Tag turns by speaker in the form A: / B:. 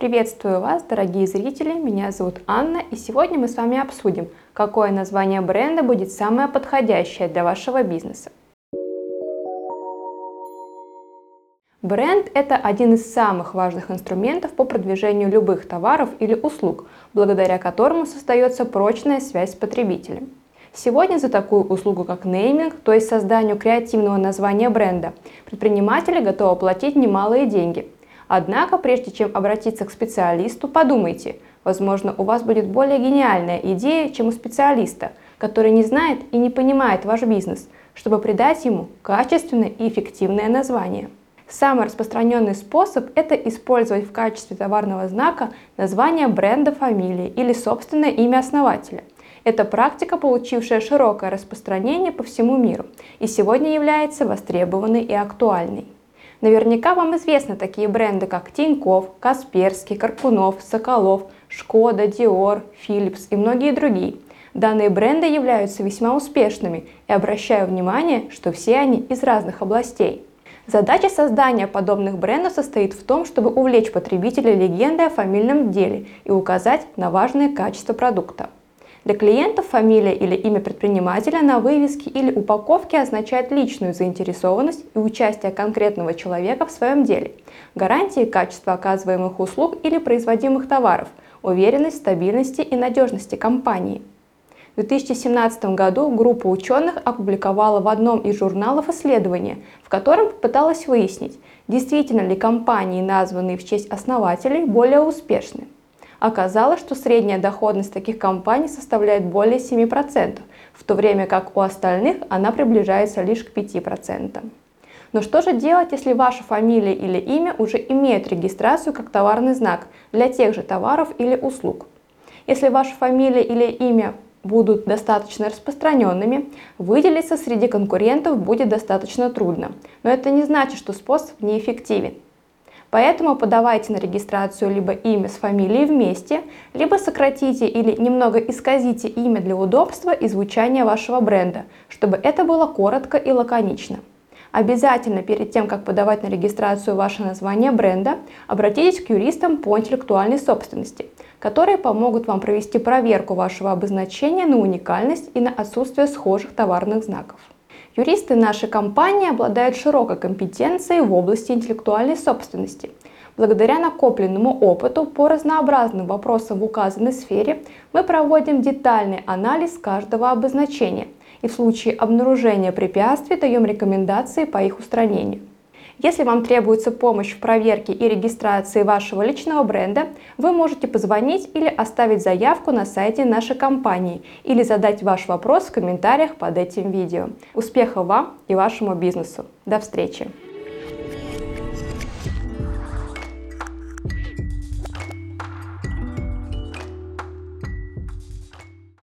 A: Приветствую вас, дорогие зрители, меня зовут Анна, и сегодня мы с вами обсудим, какое название бренда будет самое подходящее для вашего бизнеса. Бренд – это один из самых важных инструментов по продвижению любых товаров или услуг, благодаря которому создается прочная связь с потребителем. Сегодня за такую услугу, как нейминг, то есть созданию креативного названия бренда, предприниматели готовы платить немалые деньги – Однако, прежде чем обратиться к специалисту, подумайте, возможно, у вас будет более гениальная идея, чем у специалиста, который не знает и не понимает ваш бизнес, чтобы придать ему качественное и эффективное название. Самый распространенный способ – это использовать в качестве товарного знака название бренда фамилии или собственное имя основателя. Это практика, получившая широкое распространение по всему миру и сегодня является востребованной и актуальной. Наверняка вам известны такие бренды, как Тиньков, Касперский, Карпунов, Соколов, Шкода, Диор, Philips и многие другие. Данные бренды являются весьма успешными и обращаю внимание, что все они из разных областей. Задача создания подобных брендов состоит в том, чтобы увлечь потребителя легендой о фамильном деле и указать на важные качества продукта. Для клиентов фамилия или имя предпринимателя на вывеске или упаковке означает личную заинтересованность и участие конкретного человека в своем деле, гарантии качества оказываемых услуг или производимых товаров, уверенность в стабильности и надежности компании. В 2017 году группа ученых опубликовала в одном из журналов исследование, в котором попыталась выяснить, действительно ли компании, названные в честь основателей, более успешны. Оказалось, что средняя доходность таких компаний составляет более 7%, в то время как у остальных она приближается лишь к 5%. Но что же делать, если ваша фамилия или имя уже имеют регистрацию как товарный знак для тех же товаров или услуг? Если ваша фамилия или имя будут достаточно распространенными, выделиться среди конкурентов будет достаточно трудно. Но это не значит, что способ неэффективен. Поэтому подавайте на регистрацию либо имя с фамилией вместе, либо сократите или немного исказите имя для удобства и звучания вашего бренда, чтобы это было коротко и лаконично. Обязательно перед тем, как подавать на регистрацию ваше название бренда, обратитесь к юристам по интеллектуальной собственности, которые помогут вам провести проверку вашего обозначения на уникальность и на отсутствие схожих товарных знаков. Юристы нашей компании обладают широкой компетенцией в области интеллектуальной собственности. Благодаря накопленному опыту по разнообразным вопросам в указанной сфере мы проводим детальный анализ каждого обозначения и в случае обнаружения препятствий даем рекомендации по их устранению. Если вам требуется помощь в проверке и регистрации вашего личного бренда, вы можете позвонить или оставить заявку на сайте нашей компании или задать ваш вопрос в комментариях под этим видео. Успехов вам и вашему бизнесу! До встречи!